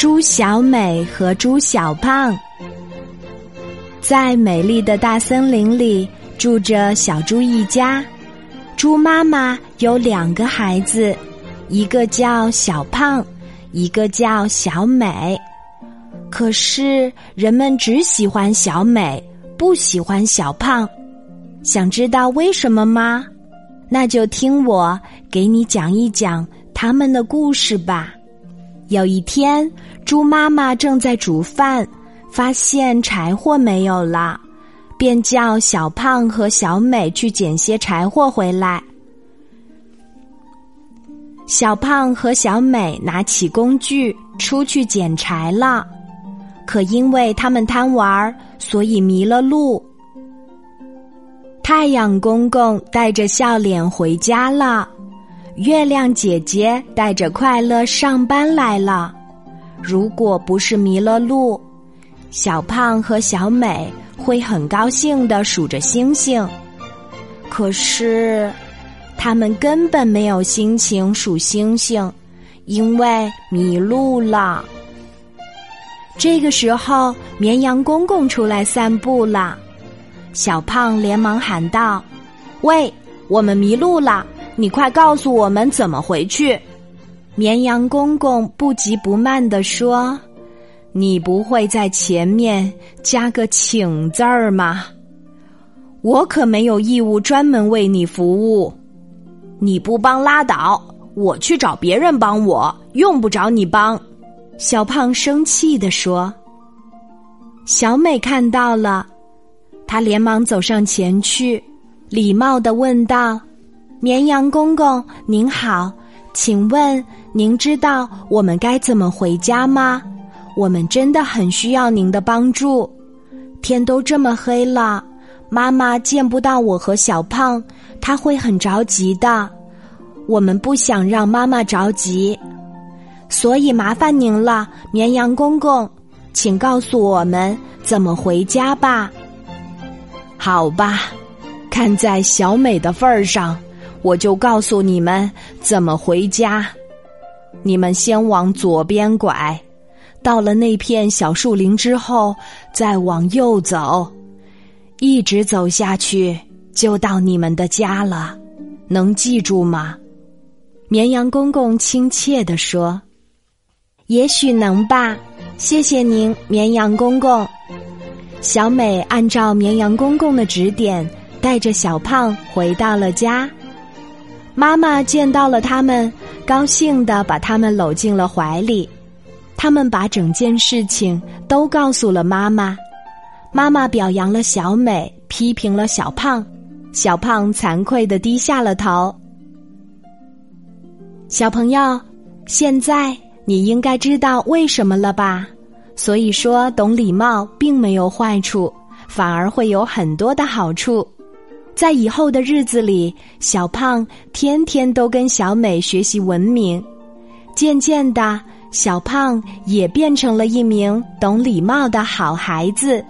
猪小美和猪小胖在美丽的大森林里住着小猪一家。猪妈妈有两个孩子，一个叫小胖，一个叫小美。可是人们只喜欢小美，不喜欢小胖。想知道为什么吗？那就听我给你讲一讲他们的故事吧。有一天，猪妈妈正在煮饭，发现柴火没有了，便叫小胖和小美去捡些柴火回来。小胖和小美拿起工具出去捡柴了，可因为他们贪玩，所以迷了路。太阳公公带着笑脸回家了，月亮姐姐带着快乐上班来了。如果不是迷了路，小胖和小美会很高兴的数着星星。可是，他们根本没有心情数星星，因为迷路了。这个时候，绵羊公公出来散步了。小胖连忙喊道：“喂，我们迷路了，你快告诉我们怎么回去。”绵羊公公不急不慢地说：“你不会在前面加个请字儿吗？我可没有义务专门为你服务。你不帮拉倒，我去找别人帮我，用不着你帮。”小胖生气地说。小美看到了。她连忙走上前去，礼貌的问道：“绵羊公公，您好，请问您知道我们该怎么回家吗？我们真的很需要您的帮助。天都这么黑了，妈妈见不到我和小胖，她会很着急的。我们不想让妈妈着急，所以麻烦您了，绵羊公公，请告诉我们怎么回家吧。”好吧，看在小美的份儿上，我就告诉你们怎么回家。你们先往左边拐，到了那片小树林之后，再往右走，一直走下去就到你们的家了。能记住吗？绵羊公公亲切地说：“也许能吧，谢谢您，绵羊公公。”小美按照绵羊公公的指点，带着小胖回到了家。妈妈见到了他们，高兴地把他们搂进了怀里。他们把整件事情都告诉了妈妈。妈妈表扬了小美，批评了小胖。小胖惭愧地低下了头。小朋友，现在你应该知道为什么了吧？所以说，懂礼貌并没有坏处，反而会有很多的好处。在以后的日子里，小胖天天都跟小美学习文明，渐渐的，小胖也变成了一名懂礼貌的好孩子。